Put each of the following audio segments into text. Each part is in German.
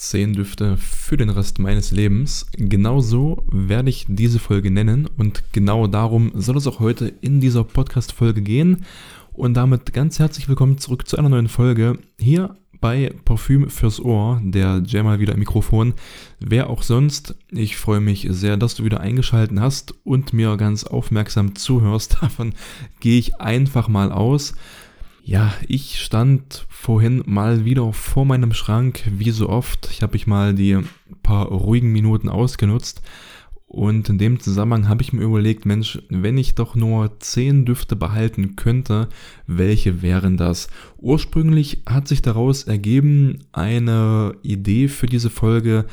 10 Düfte für den Rest meines Lebens. Genauso werde ich diese Folge nennen und genau darum soll es auch heute in dieser Podcast-Folge gehen. Und damit ganz herzlich willkommen zurück zu einer neuen Folge hier bei Parfüm fürs Ohr, der Jay mal wieder im Mikrofon. Wer auch sonst, ich freue mich sehr, dass du wieder eingeschaltet hast und mir ganz aufmerksam zuhörst. Davon gehe ich einfach mal aus. Ja, ich stand vorhin mal wieder vor meinem Schrank, wie so oft. Ich habe mich mal die paar ruhigen Minuten ausgenutzt. Und in dem Zusammenhang habe ich mir überlegt, Mensch, wenn ich doch nur 10 Düfte behalten könnte, welche wären das? Ursprünglich hat sich daraus ergeben eine Idee für diese Folge,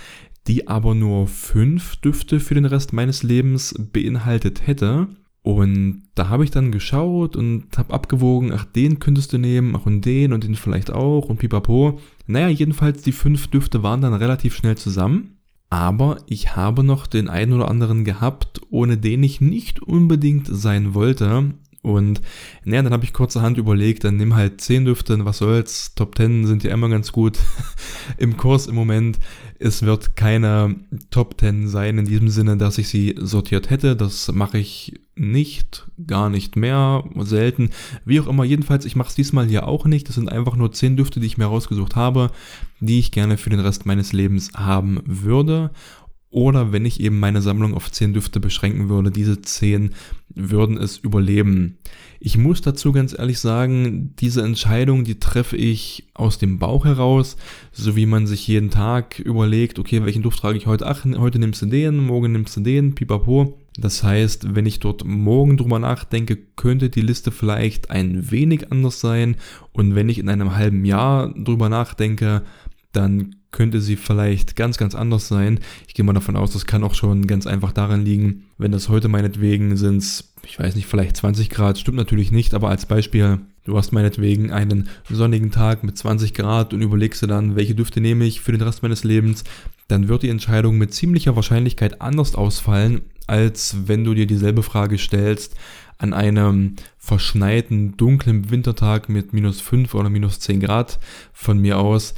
die aber nur 5 Düfte für den Rest meines Lebens beinhaltet hätte. Und da habe ich dann geschaut und habe abgewogen, ach, den könntest du nehmen, ach, und den und den vielleicht auch und pipapo. Naja, jedenfalls die fünf Düfte waren dann relativ schnell zusammen. Aber ich habe noch den einen oder anderen gehabt, ohne den ich nicht unbedingt sein wollte. Und naja, dann habe ich kurzerhand überlegt, dann nimm halt 10 Düfte, was soll's, Top 10 sind ja immer ganz gut im Kurs im Moment. Es wird keine Top 10 sein in diesem Sinne, dass ich sie sortiert hätte. Das mache ich nicht, gar nicht mehr, selten. Wie auch immer, jedenfalls, ich mache es diesmal hier auch nicht. Das sind einfach nur 10 Düfte, die ich mir rausgesucht habe, die ich gerne für den Rest meines Lebens haben würde. Oder wenn ich eben meine Sammlung auf 10 Düfte beschränken würde, diese 10 würden es überleben. Ich muss dazu ganz ehrlich sagen, diese Entscheidung, die treffe ich aus dem Bauch heraus, so wie man sich jeden Tag überlegt, okay, welchen Duft trage ich heute? Ach, heute nimmst du den, morgen nimmst du den, pipapo. Das heißt, wenn ich dort morgen drüber nachdenke, könnte die Liste vielleicht ein wenig anders sein. Und wenn ich in einem halben Jahr drüber nachdenke, dann könnte sie vielleicht ganz, ganz anders sein. Ich gehe mal davon aus, das kann auch schon ganz einfach daran liegen, wenn das heute meinetwegen sind, ich weiß nicht, vielleicht 20 Grad, stimmt natürlich nicht, aber als Beispiel, du hast meinetwegen einen sonnigen Tag mit 20 Grad und überlegst dir dann, welche Düfte nehme ich für den Rest meines Lebens, dann wird die Entscheidung mit ziemlicher Wahrscheinlichkeit anders ausfallen, als wenn du dir dieselbe Frage stellst an einem verschneiten, dunklen Wintertag mit minus 5 oder minus 10 Grad von mir aus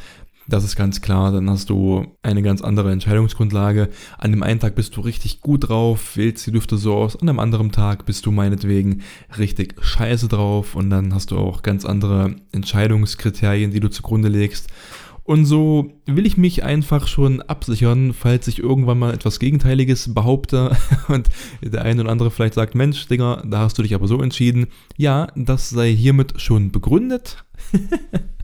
das ist ganz klar, dann hast du eine ganz andere Entscheidungsgrundlage. An dem einen Tag bist du richtig gut drauf, wählst die Düfte so aus, an einem anderen Tag bist du meinetwegen richtig scheiße drauf und dann hast du auch ganz andere Entscheidungskriterien, die du zugrunde legst. Und so will ich mich einfach schon absichern, falls ich irgendwann mal etwas Gegenteiliges behaupte und der eine oder andere vielleicht sagt, Mensch, Dinger, da hast du dich aber so entschieden. Ja, das sei hiermit schon begründet.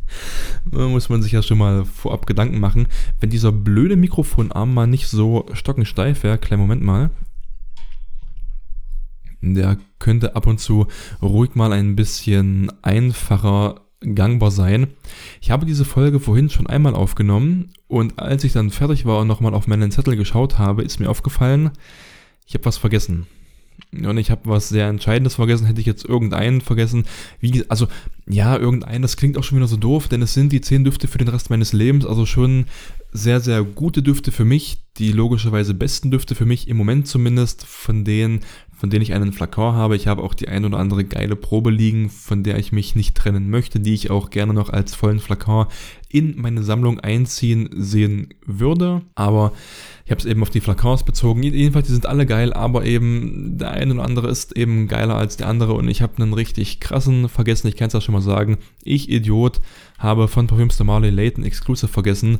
Muss man sich ja schon mal vorab Gedanken machen. Wenn dieser blöde Mikrofonarm mal nicht so stockensteif wäre, kleinen Moment mal. Der könnte ab und zu ruhig mal ein bisschen einfacher gangbar sein. Ich habe diese Folge vorhin schon einmal aufgenommen und als ich dann fertig war und nochmal auf meinen Zettel geschaut habe, ist mir aufgefallen, ich habe was vergessen. Und ich habe was sehr Entscheidendes vergessen. Hätte ich jetzt irgendeinen vergessen? Wie, also, ja, irgendeinen, das klingt auch schon wieder so doof, denn es sind die zehn Düfte für den Rest meines Lebens. Also schon sehr, sehr gute Düfte für mich. Die logischerweise besten Düfte für mich im Moment zumindest, von denen, von denen ich einen Flakon habe. Ich habe auch die ein oder andere geile Probe liegen, von der ich mich nicht trennen möchte, die ich auch gerne noch als vollen Flakon in meine Sammlung einziehen sehen würde. Aber ich habe es eben auf die Flakons bezogen. Jedenfalls, die sind alle geil, aber eben der eine oder andere ist eben geiler als der andere und ich habe einen richtig krassen vergessen. Ich kann es ja schon mal sagen. Ich, Idiot, habe von Parfums de Marley Layton Exclusive vergessen.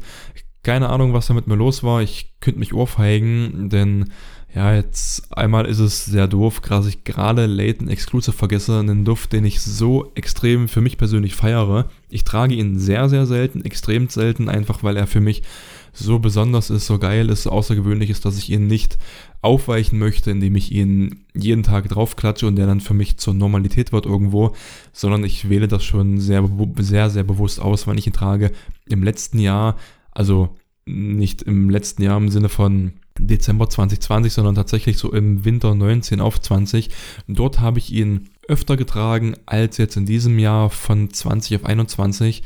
Keine Ahnung, was da mit mir los war. Ich könnte mich ohrfeigen, denn ja, jetzt einmal ist es sehr doof, dass ich gerade Layton Exclusive vergesse, einen Duft, den ich so extrem für mich persönlich feiere. Ich trage ihn sehr, sehr selten, extrem selten, einfach weil er für mich so besonders ist, so geil ist, so außergewöhnlich ist, dass ich ihn nicht aufweichen möchte, indem ich ihn jeden Tag draufklatsche und der dann für mich zur Normalität wird irgendwo, sondern ich wähle das schon sehr, sehr, sehr bewusst aus, wann ich ihn trage. Im letzten Jahr, also nicht im letzten Jahr im Sinne von Dezember 2020, sondern tatsächlich so im Winter 19 auf 20. Dort habe ich ihn öfter getragen als jetzt in diesem Jahr von 20 auf 21.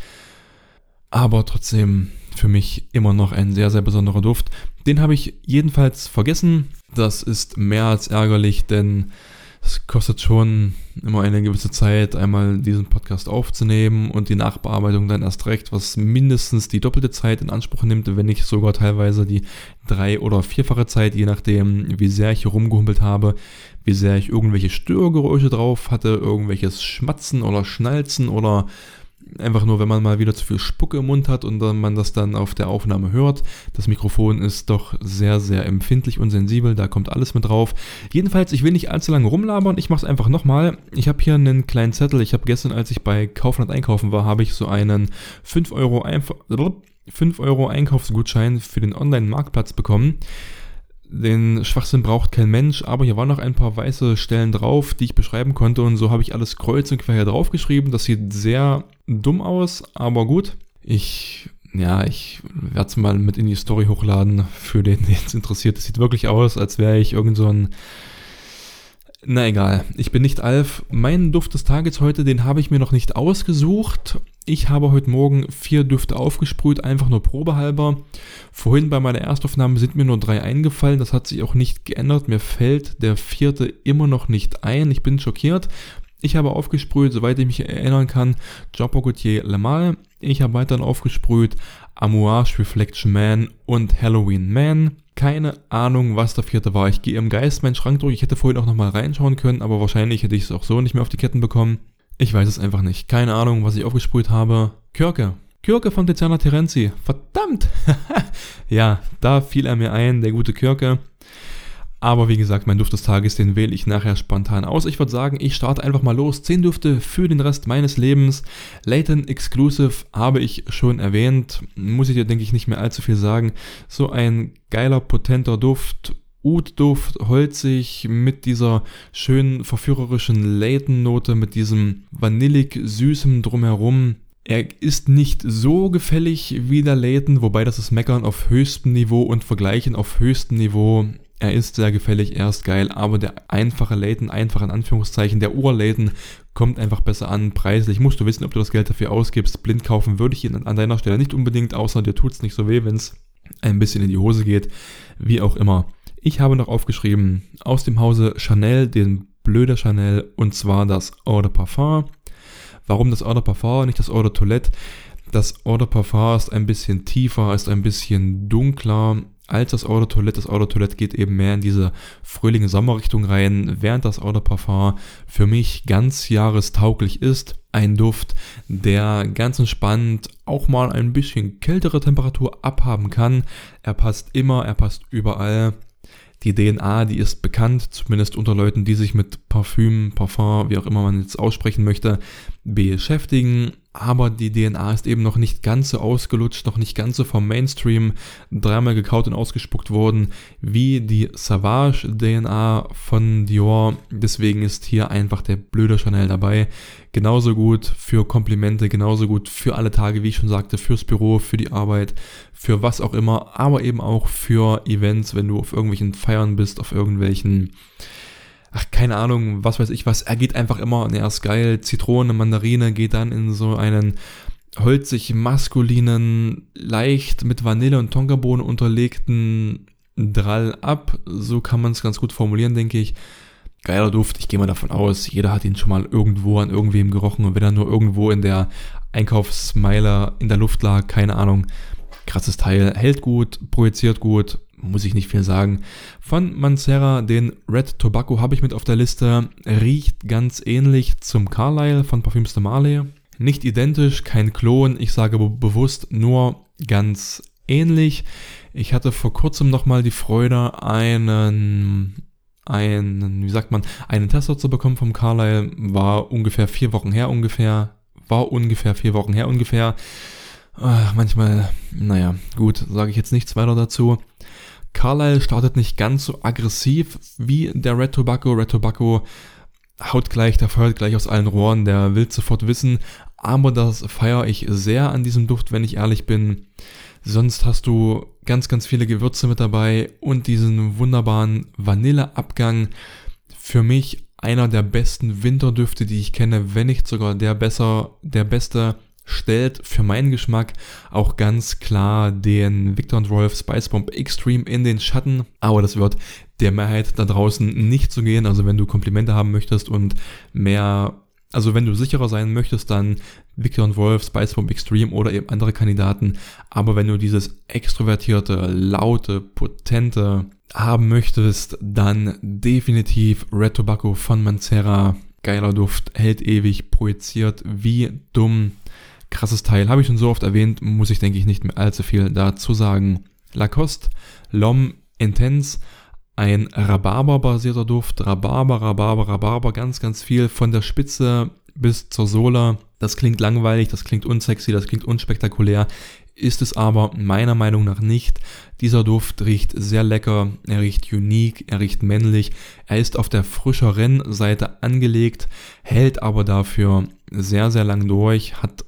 Aber trotzdem für mich immer noch ein sehr, sehr besonderer Duft. Den habe ich jedenfalls vergessen. Das ist mehr als ärgerlich, denn es kostet schon immer eine gewisse Zeit, einmal diesen Podcast aufzunehmen und die Nachbearbeitung dann erst recht, was mindestens die doppelte Zeit in Anspruch nimmt, wenn nicht sogar teilweise die drei- oder vierfache Zeit, je nachdem, wie sehr ich hier rumgehumpelt habe, wie sehr ich irgendwelche Störgeräusche drauf hatte, irgendwelches Schmatzen oder Schnalzen oder einfach nur, wenn man mal wieder zu viel Spucke im Mund hat und dann man das dann auf der Aufnahme hört. Das Mikrofon ist doch sehr, sehr empfindlich und sensibel, da kommt alles mit drauf. Jedenfalls, ich will nicht allzu lange rumlabern, ich mache es einfach nochmal. Ich habe hier einen kleinen Zettel, ich habe gestern, als ich bei Kaufland einkaufen war, habe ich so einen 5 Euro, 5 Euro Einkaufsgutschein für den Online-Marktplatz bekommen. Den Schwachsinn braucht kein Mensch, aber hier waren noch ein paar weiße Stellen drauf, die ich beschreiben konnte und so habe ich alles kreuz und quer hier draufgeschrieben. Das sieht sehr dumm aus, aber gut. Ich, ja, ich werde es mal mit in die Story hochladen für den, den es interessiert. Es sieht wirklich aus, als wäre ich irgend so ein na egal, ich bin nicht Alf. Meinen Duft des Tages heute, den habe ich mir noch nicht ausgesucht. Ich habe heute Morgen vier Düfte aufgesprüht, einfach nur probehalber. Vorhin bei meiner Erstaufnahme sind mir nur drei eingefallen, das hat sich auch nicht geändert. Mir fällt der vierte immer noch nicht ein. Ich bin schockiert. Ich habe aufgesprüht, soweit ich mich erinnern kann, Jean Paul Gaultier Le Mal. Ich habe weiterhin aufgesprüht Amouage Reflection Man und Halloween Man. Keine Ahnung, was der vierte war. Ich gehe im Geist meinen Schrank durch. Ich hätte vorhin auch nochmal reinschauen können, aber wahrscheinlich hätte ich es auch so nicht mehr auf die Ketten bekommen. Ich weiß es einfach nicht. Keine Ahnung, was ich aufgesprüht habe. Kirke. Kirke von Tiziana Terenzi. Verdammt! ja, da fiel er mir ein, der gute Kirke. Aber wie gesagt, mein Duft des Tages, den wähle ich nachher spontan aus. Ich würde sagen, ich starte einfach mal los. 10 Düfte für den Rest meines Lebens. Layton Exclusive habe ich schon erwähnt. Muss ich dir, denke ich, nicht mehr allzu viel sagen. So ein geiler, potenter Duft. Oud-Duft, holzig, mit dieser schönen, verführerischen Layton-Note, mit diesem vanillig süßem Drumherum. Er ist nicht so gefällig wie der Layton, wobei das ist Meckern auf höchstem Niveau und Vergleichen auf höchstem Niveau. Er ist sehr gefällig, er ist geil, aber der einfache Layton, einfach in Anführungszeichen, der Ur-Layton kommt einfach besser an. Preislich musst du wissen, ob du das Geld dafür ausgibst. Blind kaufen würde ich ihn an deiner Stelle nicht unbedingt, außer dir tut es nicht so weh, wenn es ein bisschen in die Hose geht. Wie auch immer. Ich habe noch aufgeschrieben, aus dem Hause Chanel, den Blöder Chanel, und zwar das Eau de Parfum. Warum das Eau de Parfum, nicht das Eau de Toilette? Das Eau de Parfum ist ein bisschen tiefer, ist ein bisschen dunkler, als das Eau de Toilette. Das Eau de Toilette geht eben mehr in diese fröhliche Sommerrichtung rein, während das Eau de Parfum für mich ganz jahrestauglich ist. Ein Duft, der ganz entspannt auch mal ein bisschen kältere Temperatur abhaben kann. Er passt immer, er passt überall. Die DNA, die ist bekannt, zumindest unter Leuten, die sich mit Parfüm, Parfum, wie auch immer man jetzt aussprechen möchte, beschäftigen aber die DNA ist eben noch nicht ganz so ausgelutscht, noch nicht ganz so vom Mainstream dreimal gekaut und ausgespuckt worden wie die Savage DNA von Dior. Deswegen ist hier einfach der blöde Chanel dabei. Genauso gut für Komplimente, genauso gut für alle Tage, wie ich schon sagte, fürs Büro, für die Arbeit, für was auch immer, aber eben auch für Events, wenn du auf irgendwelchen Feiern bist, auf irgendwelchen ach, keine Ahnung, was weiß ich was, er geht einfach immer, und er ist geil, Zitrone, Mandarine, geht dann in so einen holzig maskulinen, leicht mit Vanille und Tonkabohnen unterlegten Drall ab. So kann man es ganz gut formulieren, denke ich. Geiler Duft, ich gehe mal davon aus, jeder hat ihn schon mal irgendwo an irgendwem gerochen und wenn er nur irgendwo in der Einkaufsmeiler in der Luft lag, keine Ahnung. Krasses Teil, hält gut, projiziert gut, muss ich nicht viel sagen. Von Mancera, den Red Tobacco habe ich mit auf der Liste. Riecht ganz ähnlich zum Carlyle von Parfüms de Marley. Nicht identisch, kein Klon, ich sage bewusst nur ganz ähnlich. Ich hatte vor kurzem nochmal die Freude, einen, einen, wie sagt man, einen Tester zu bekommen vom Carlyle. War ungefähr vier Wochen her ungefähr. War ungefähr vier Wochen her ungefähr. Ach, manchmal, naja, gut, sage ich jetzt nichts weiter dazu. Carlyle startet nicht ganz so aggressiv wie der Red Tobacco. Red Tobacco haut gleich, der feuert gleich aus allen Rohren, der will sofort wissen. Aber das feiere ich sehr an diesem Duft, wenn ich ehrlich bin. Sonst hast du ganz, ganz viele Gewürze mit dabei und diesen wunderbaren Vanilleabgang. Für mich einer der besten Winterdüfte, die ich kenne, wenn nicht sogar der besser, der beste stellt für meinen Geschmack auch ganz klar den Victor und Rolf Spice Bomb Extreme in den Schatten. Aber das wird der Mehrheit da draußen nicht zu gehen. Also wenn du Komplimente haben möchtest und mehr also wenn du sicherer sein möchtest, dann Victor und Wolf, Spice Bomb Extreme oder eben andere Kandidaten. Aber wenn du dieses extrovertierte, laute, potente haben möchtest, dann definitiv Red Tobacco von Mancera. Geiler Duft, hält ewig, projiziert wie dumm. Krasses Teil, habe ich schon so oft erwähnt, muss ich denke ich nicht mehr allzu viel dazu sagen. Lacoste, Lom Intense, ein Rhabarber-basierter Duft. Rhabarber, Rhabarber, Rhabarber, ganz, ganz viel von der Spitze bis zur Sohle. Das klingt langweilig, das klingt unsexy, das klingt unspektakulär, ist es aber meiner Meinung nach nicht. Dieser Duft riecht sehr lecker, er riecht unique, er riecht männlich, er ist auf der frischeren Seite angelegt, hält aber dafür sehr, sehr lang durch, hat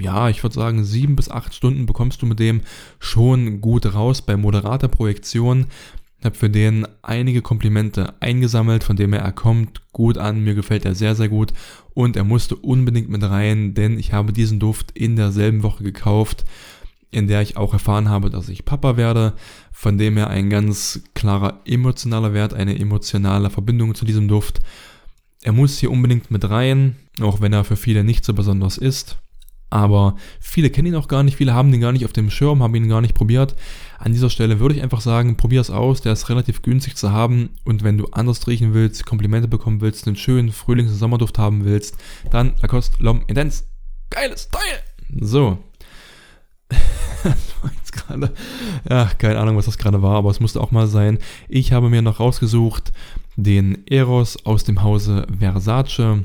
ja, ich würde sagen, sieben bis acht Stunden bekommst du mit dem schon gut raus bei moderater Projektion. Ich habe für den einige Komplimente eingesammelt, von dem her er kommt gut an, mir gefällt er sehr, sehr gut und er musste unbedingt mit rein, denn ich habe diesen Duft in derselben Woche gekauft, in der ich auch erfahren habe, dass ich Papa werde, von dem her ein ganz klarer emotionaler Wert, eine emotionale Verbindung zu diesem Duft. Er muss hier unbedingt mit rein, auch wenn er für viele nicht so besonders ist aber viele kennen ihn auch gar nicht, viele haben den gar nicht auf dem Schirm, haben ihn gar nicht probiert. An dieser Stelle würde ich einfach sagen, probier es aus, der ist relativ günstig zu haben und wenn du anders riechen willst, Komplimente bekommen willst, einen schönen Frühlings- und Sommerduft haben willst, dann Lacoste L'Homme Intense. Geiles Teil! So. das jetzt gerade, ja, keine Ahnung, was das gerade war, aber es musste auch mal sein. Ich habe mir noch rausgesucht den Eros aus dem Hause Versace.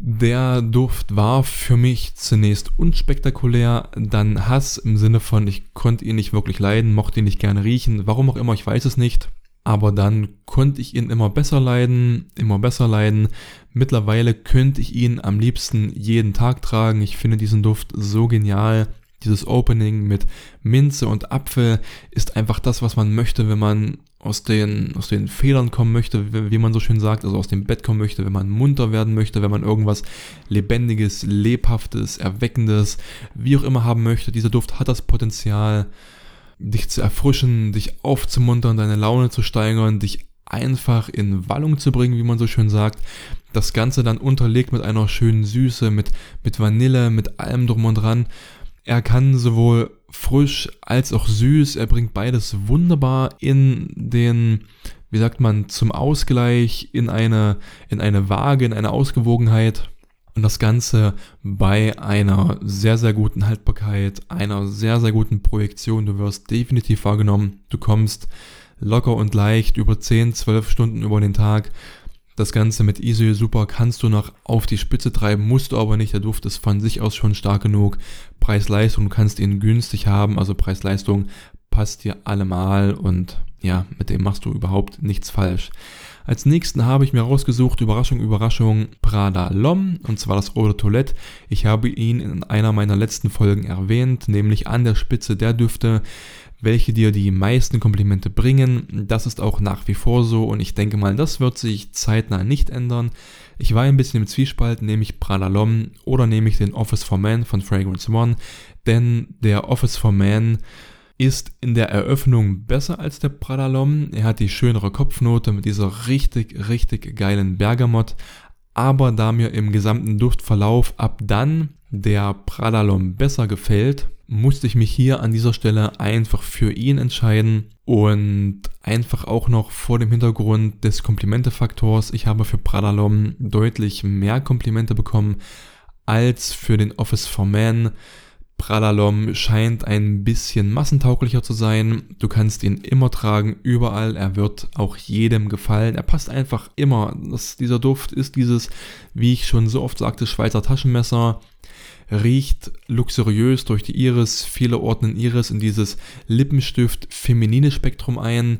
Der Duft war für mich zunächst unspektakulär, dann Hass im Sinne von, ich konnte ihn nicht wirklich leiden, mochte ihn nicht gerne riechen, warum auch immer, ich weiß es nicht. Aber dann konnte ich ihn immer besser leiden, immer besser leiden. Mittlerweile könnte ich ihn am liebsten jeden Tag tragen. Ich finde diesen Duft so genial. Dieses Opening mit Minze und Apfel ist einfach das, was man möchte, wenn man aus den, aus den Fehlern kommen möchte, wie man so schön sagt, also aus dem Bett kommen möchte, wenn man munter werden möchte, wenn man irgendwas Lebendiges, Lebhaftes, Erweckendes, wie auch immer haben möchte. Dieser Duft hat das Potenzial, dich zu erfrischen, dich aufzumuntern, deine Laune zu steigern, dich einfach in Wallung zu bringen, wie man so schön sagt. Das Ganze dann unterlegt mit einer schönen Süße, mit, mit Vanille, mit allem drum und dran. Er kann sowohl frisch als auch süß. Er bringt beides wunderbar in den, wie sagt man, zum Ausgleich, in eine, in eine Waage, in eine Ausgewogenheit. Und das Ganze bei einer sehr, sehr guten Haltbarkeit, einer sehr, sehr guten Projektion. Du wirst definitiv wahrgenommen. Du kommst locker und leicht über 10, 12 Stunden über den Tag das Ganze mit ISO Super kannst du noch auf die Spitze treiben, musst du aber nicht. Der Duft ist von sich aus schon stark genug. Preis-Leistung, du kannst ihn günstig haben. Also Preis-Leistung passt dir allemal und ja, mit dem machst du überhaupt nichts falsch. Als nächsten habe ich mir rausgesucht, Überraschung, Überraschung, Prada Lom, und zwar das Eau de Toilette. Ich habe ihn in einer meiner letzten Folgen erwähnt, nämlich an der Spitze der Düfte welche dir die meisten Komplimente bringen. Das ist auch nach wie vor so und ich denke mal, das wird sich zeitnah nicht ändern. Ich war ein bisschen im Zwiespalt, nehme ich Pralalom oder nehme ich den Office for Man von Fragrance One, denn der Office for Man ist in der Eröffnung besser als der Pralalom. Er hat die schönere Kopfnote mit dieser richtig, richtig geilen Bergamot, aber da mir im gesamten Duftverlauf ab dann der Pralalom besser gefällt, musste ich mich hier an dieser Stelle einfach für ihn entscheiden und einfach auch noch vor dem Hintergrund des Komplimente-Faktors. Ich habe für Pradalom deutlich mehr Komplimente bekommen als für den Office for Man. Pradalom scheint ein bisschen massentauglicher zu sein. Du kannst ihn immer tragen, überall. Er wird auch jedem gefallen. Er passt einfach immer. Das, dieser Duft ist dieses, wie ich schon so oft sagte, Schweizer Taschenmesser riecht luxuriös durch die Iris. Viele ordnen Iris in dieses Lippenstift feminine Spektrum ein.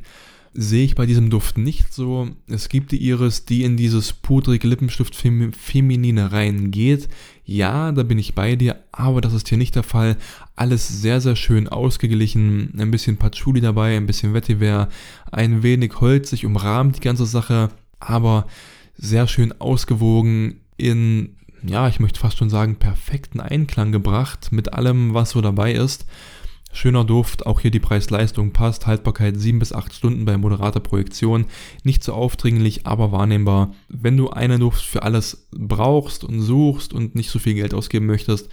Sehe ich bei diesem Duft nicht so. Es gibt die Iris, die in dieses pudrige Lippenstift fem feminine reingeht. Ja, da bin ich bei dir, aber das ist hier nicht der Fall. Alles sehr, sehr schön ausgeglichen. Ein bisschen Patchouli dabei, ein bisschen Vetiver, ein wenig holzig umrahmt die ganze Sache, aber sehr schön ausgewogen in ja, ich möchte fast schon sagen, perfekten Einklang gebracht mit allem, was so dabei ist. Schöner Duft, auch hier die Preis-Leistung passt, Haltbarkeit 7 bis 8 Stunden bei moderater Projektion, nicht so aufdringlich, aber wahrnehmbar. Wenn du einen Duft für alles brauchst und suchst und nicht so viel Geld ausgeben möchtest,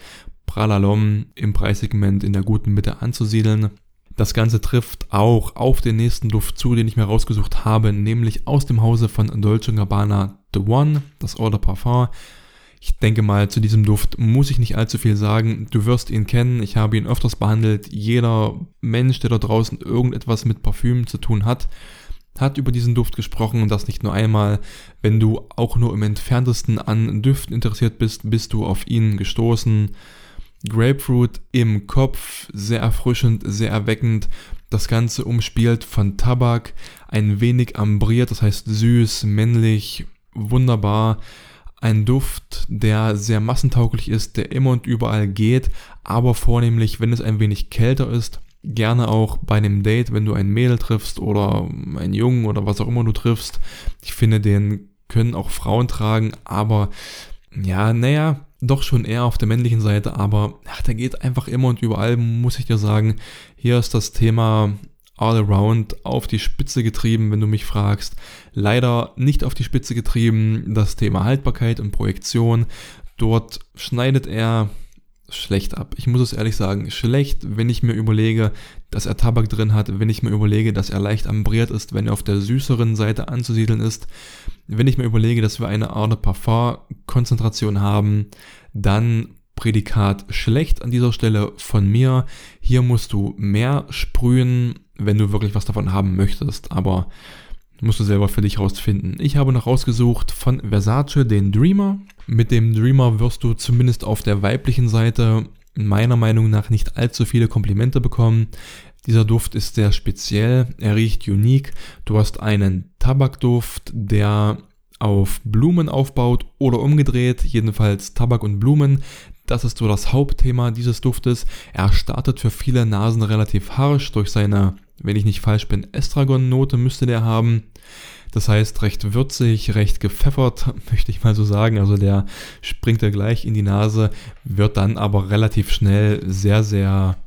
Pralalom im Preissegment in der guten Mitte anzusiedeln. Das Ganze trifft auch auf den nächsten Duft zu, den ich mir rausgesucht habe, nämlich aus dem Hause von Dolce Gabbana The One, das de Parfum. Ich denke mal, zu diesem Duft muss ich nicht allzu viel sagen. Du wirst ihn kennen. Ich habe ihn öfters behandelt. Jeder Mensch, der da draußen irgendetwas mit Parfüm zu tun hat, hat über diesen Duft gesprochen und das nicht nur einmal. Wenn du auch nur im entferntesten an Düften interessiert bist, bist du auf ihn gestoßen. Grapefruit im Kopf, sehr erfrischend, sehr erweckend. Das Ganze umspielt von Tabak, ein wenig ambriert, das heißt süß, männlich, wunderbar. Ein Duft, der sehr massentauglich ist, der immer und überall geht, aber vornehmlich, wenn es ein wenig kälter ist, gerne auch bei einem Date, wenn du ein Mädel triffst oder einen Jungen oder was auch immer du triffst. Ich finde, den können auch Frauen tragen, aber ja, naja, doch schon eher auf der männlichen Seite, aber ach, der geht einfach immer und überall, muss ich dir sagen. Hier ist das Thema all around auf die Spitze getrieben, wenn du mich fragst. Leider nicht auf die Spitze getrieben, das Thema Haltbarkeit und Projektion. Dort schneidet er schlecht ab. Ich muss es ehrlich sagen, schlecht, wenn ich mir überlege, dass er Tabak drin hat, wenn ich mir überlege, dass er leicht ambriert ist, wenn er auf der süßeren Seite anzusiedeln ist, wenn ich mir überlege, dass wir eine Art Parfum-Konzentration haben, dann Prädikat schlecht an dieser Stelle von mir. Hier musst du mehr sprühen, wenn du wirklich was davon haben möchtest, aber musst du selber für dich rausfinden. Ich habe noch rausgesucht von Versace den Dreamer. Mit dem Dreamer wirst du zumindest auf der weiblichen Seite meiner Meinung nach nicht allzu viele Komplimente bekommen. Dieser Duft ist sehr speziell, er riecht unique. Du hast einen Tabakduft, der auf Blumen aufbaut oder umgedreht, jedenfalls Tabak und Blumen. Das ist so das Hauptthema dieses Duftes. Er startet für viele Nasen relativ harsch durch seine, wenn ich nicht falsch bin, Estragon-Note müsste der haben. Das heißt, recht würzig, recht gepfeffert, möchte ich mal so sagen. Also der springt er gleich in die Nase, wird dann aber relativ schnell sehr, sehr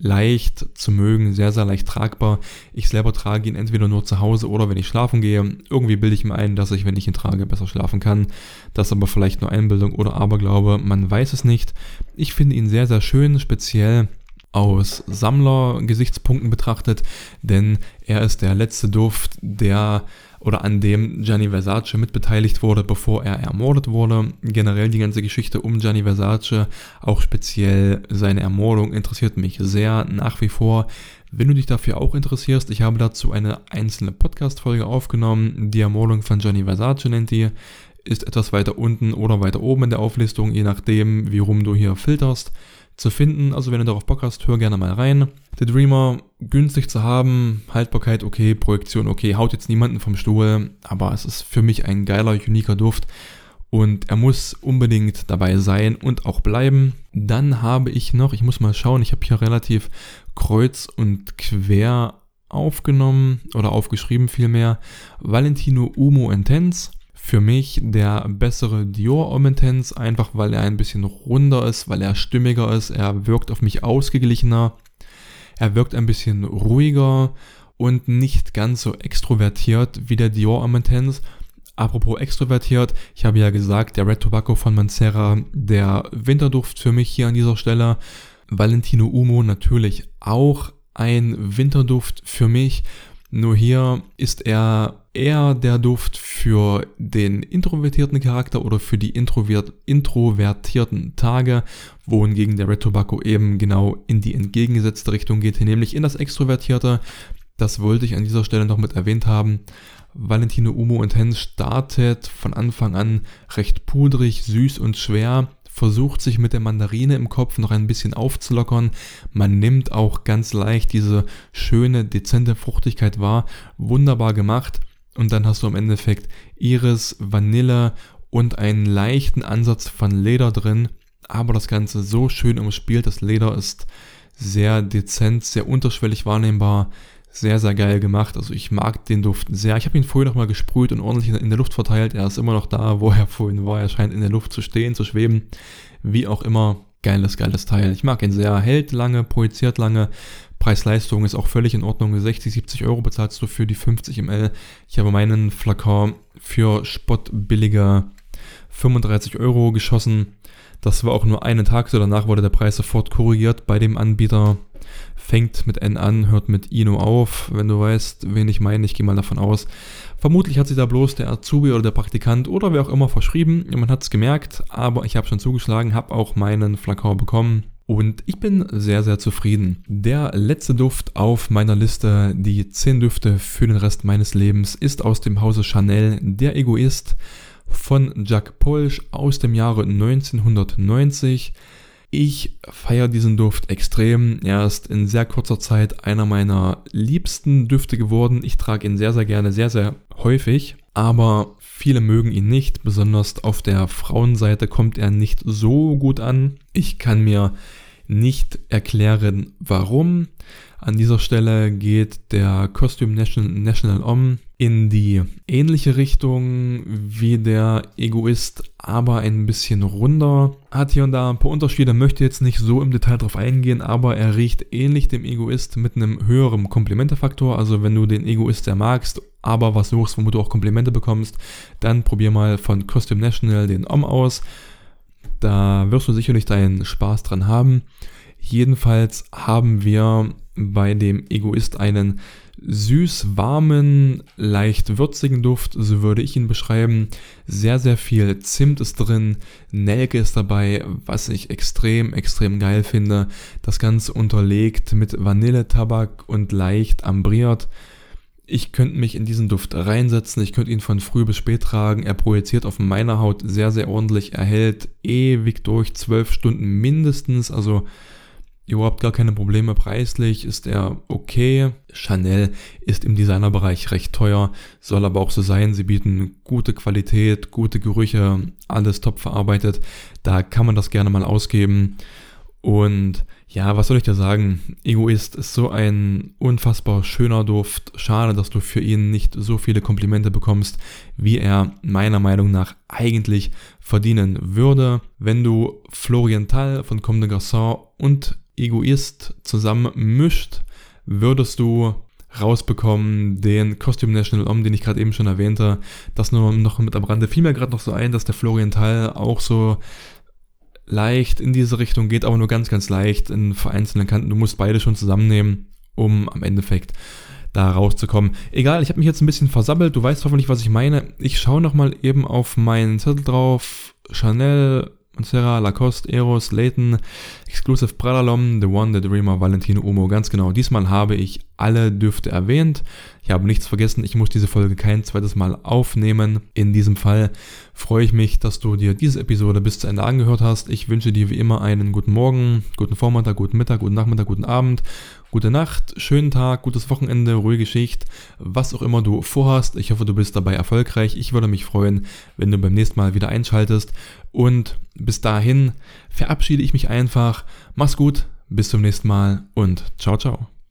leicht zu mögen, sehr, sehr leicht tragbar. Ich selber trage ihn entweder nur zu Hause oder wenn ich schlafen gehe. Irgendwie bilde ich mir ein, dass ich, wenn ich ihn trage, besser schlafen kann. Das ist aber vielleicht nur Einbildung oder Aberglaube, man weiß es nicht. Ich finde ihn sehr, sehr schön, speziell aus Sammlergesichtspunkten betrachtet, denn er ist der letzte Duft, der oder an dem Gianni Versace mitbeteiligt wurde, bevor er ermordet wurde. Generell die ganze Geschichte um Gianni Versace, auch speziell seine Ermordung, interessiert mich sehr nach wie vor. Wenn du dich dafür auch interessierst, ich habe dazu eine einzelne Podcast-Folge aufgenommen. Die Ermordung von Gianni Versace nennt die, ist etwas weiter unten oder weiter oben in der Auflistung, je nachdem, wie rum du hier filterst zu finden. Also wenn du darauf Bock hast, hör gerne mal rein. Der Dreamer günstig zu haben, Haltbarkeit okay, Projektion okay, haut jetzt niemanden vom Stuhl, aber es ist für mich ein geiler, uniker Duft und er muss unbedingt dabei sein und auch bleiben. Dann habe ich noch, ich muss mal schauen, ich habe hier relativ kreuz und quer aufgenommen oder aufgeschrieben vielmehr, Valentino Umo Intense für mich der bessere Dior Homme Intense, einfach weil er ein bisschen runder ist, weil er stimmiger ist, er wirkt auf mich ausgeglichener, er wirkt ein bisschen ruhiger und nicht ganz so extrovertiert wie der Dior Homme Intense. Apropos extrovertiert, ich habe ja gesagt, der Red Tobacco von Mancera, der Winterduft für mich hier an dieser Stelle. Valentino Umo natürlich auch ein Winterduft für mich. Nur hier ist er eher der Duft für den introvertierten Charakter oder für die introvert, introvertierten Tage, wohingegen der Red Tobacco eben genau in die entgegengesetzte Richtung geht, nämlich in das Extrovertierte. Das wollte ich an dieser Stelle noch mit erwähnt haben. Valentino Umo Intense startet von Anfang an recht pudrig, süß und schwer, versucht sich mit der Mandarine im Kopf noch ein bisschen aufzulockern. Man nimmt auch ganz leicht diese schöne, dezente Fruchtigkeit wahr. Wunderbar gemacht. Und dann hast du im Endeffekt Iris, Vanille und einen leichten Ansatz von Leder drin. Aber das Ganze so schön umspielt. Das Leder ist sehr dezent, sehr unterschwellig wahrnehmbar. sehr, sehr geil gemacht. Also ich mag den Duft sehr. Ich habe ihn vorher nochmal gesprüht und ordentlich in der Luft verteilt. Er ist immer noch da, wo er vorhin war. Er scheint in der Luft zu stehen, zu schweben. Wie auch immer, geiles, geiles Teil. Ich mag ihn sehr. Hält lange, projiziert lange. Preis-Leistung ist auch völlig in Ordnung. 60, 70 Euro bezahlst du für die 50 ml. Ich habe meinen Flakon für spottbilliger 35 Euro geschossen. Das war auch nur einen Tag so. Danach wurde der Preis sofort korrigiert bei dem Anbieter. Fängt mit N an, hört mit Ino auf. Wenn du weißt, wen ich meine, ich gehe mal davon aus. Vermutlich hat sich da bloß der Azubi oder der Praktikant oder wer auch immer verschrieben. Man hat es gemerkt, aber ich habe schon zugeschlagen, habe auch meinen Flakon bekommen. Und ich bin sehr, sehr zufrieden. Der letzte Duft auf meiner Liste, die 10 Düfte für den Rest meines Lebens, ist aus dem Hause Chanel, der Egoist von Jack Polsch aus dem Jahre 1990. Ich feiere diesen Duft extrem. Er ist in sehr kurzer Zeit einer meiner liebsten Düfte geworden. Ich trage ihn sehr, sehr gerne, sehr, sehr häufig. Aber viele mögen ihn nicht. Besonders auf der Frauenseite kommt er nicht so gut an. Ich kann mir nicht erklären, warum. An dieser Stelle geht der Costume National, National Om in die ähnliche Richtung wie der Egoist, aber ein bisschen runder. Hat hier und da ein paar Unterschiede, möchte jetzt nicht so im Detail drauf eingehen, aber er riecht ähnlich dem Egoist mit einem höheren Komplimentefaktor. Also wenn du den Egoist sehr magst, aber was suchst, womit du auch Komplimente bekommst, dann probier mal von Costume National den Om aus. Da wirst du sicherlich deinen Spaß dran haben. Jedenfalls haben wir bei dem Egoist einen süß, warmen, leicht würzigen Duft, so würde ich ihn beschreiben. Sehr, sehr viel Zimt ist drin, Nelke ist dabei, was ich extrem, extrem geil finde. Das Ganze unterlegt mit Vanilletabak und leicht ambriert. Ich könnte mich in diesen Duft reinsetzen, ich könnte ihn von früh bis spät tragen. Er projiziert auf meiner Haut sehr, sehr ordentlich. Er hält ewig durch, zwölf Stunden mindestens. Also überhaupt gar keine Probleme. Preislich ist er okay. Chanel ist im Designerbereich recht teuer, soll aber auch so sein. Sie bieten gute Qualität, gute Gerüche, alles top verarbeitet. Da kann man das gerne mal ausgeben. Und ja, was soll ich dir sagen? Egoist ist so ein unfassbar schöner Duft. Schade, dass du für ihn nicht so viele Komplimente bekommst, wie er meiner Meinung nach eigentlich verdienen würde. Wenn du Florienthal von Comme de Garçon und Egoist zusammen mischt, würdest du rausbekommen den Costume National Om, den ich gerade eben schon erwähnte. Das nur noch mit am Rande. Fiel mir gerade noch so ein, dass der Florian Teil auch so leicht in diese Richtung geht, aber nur ganz, ganz leicht in vereinzelten Kanten. Du musst beide schon zusammennehmen, um am Endeffekt da rauszukommen. Egal, ich habe mich jetzt ein bisschen versammelt. Du weißt hoffentlich, was ich meine. Ich schaue nochmal eben auf meinen Zettel drauf. Chanel Montserrat, Lacoste, Eros, Layton, Exclusive Pralalom, The One, The Dreamer, Valentino Umo. Ganz genau, diesmal habe ich alle Düfte erwähnt. Ich habe nichts vergessen, ich muss diese Folge kein zweites Mal aufnehmen. In diesem Fall freue ich mich, dass du dir diese Episode bis zu Ende angehört hast. Ich wünsche dir wie immer einen guten Morgen, guten Vormittag, guten Mittag, guten Nachmittag, guten Abend gute Nacht, schönen Tag, gutes Wochenende, ruhige Schicht, was auch immer du vorhast. Ich hoffe, du bist dabei erfolgreich. Ich würde mich freuen, wenn du beim nächsten Mal wieder einschaltest. Und bis dahin verabschiede ich mich einfach. Mach's gut, bis zum nächsten Mal und ciao, ciao.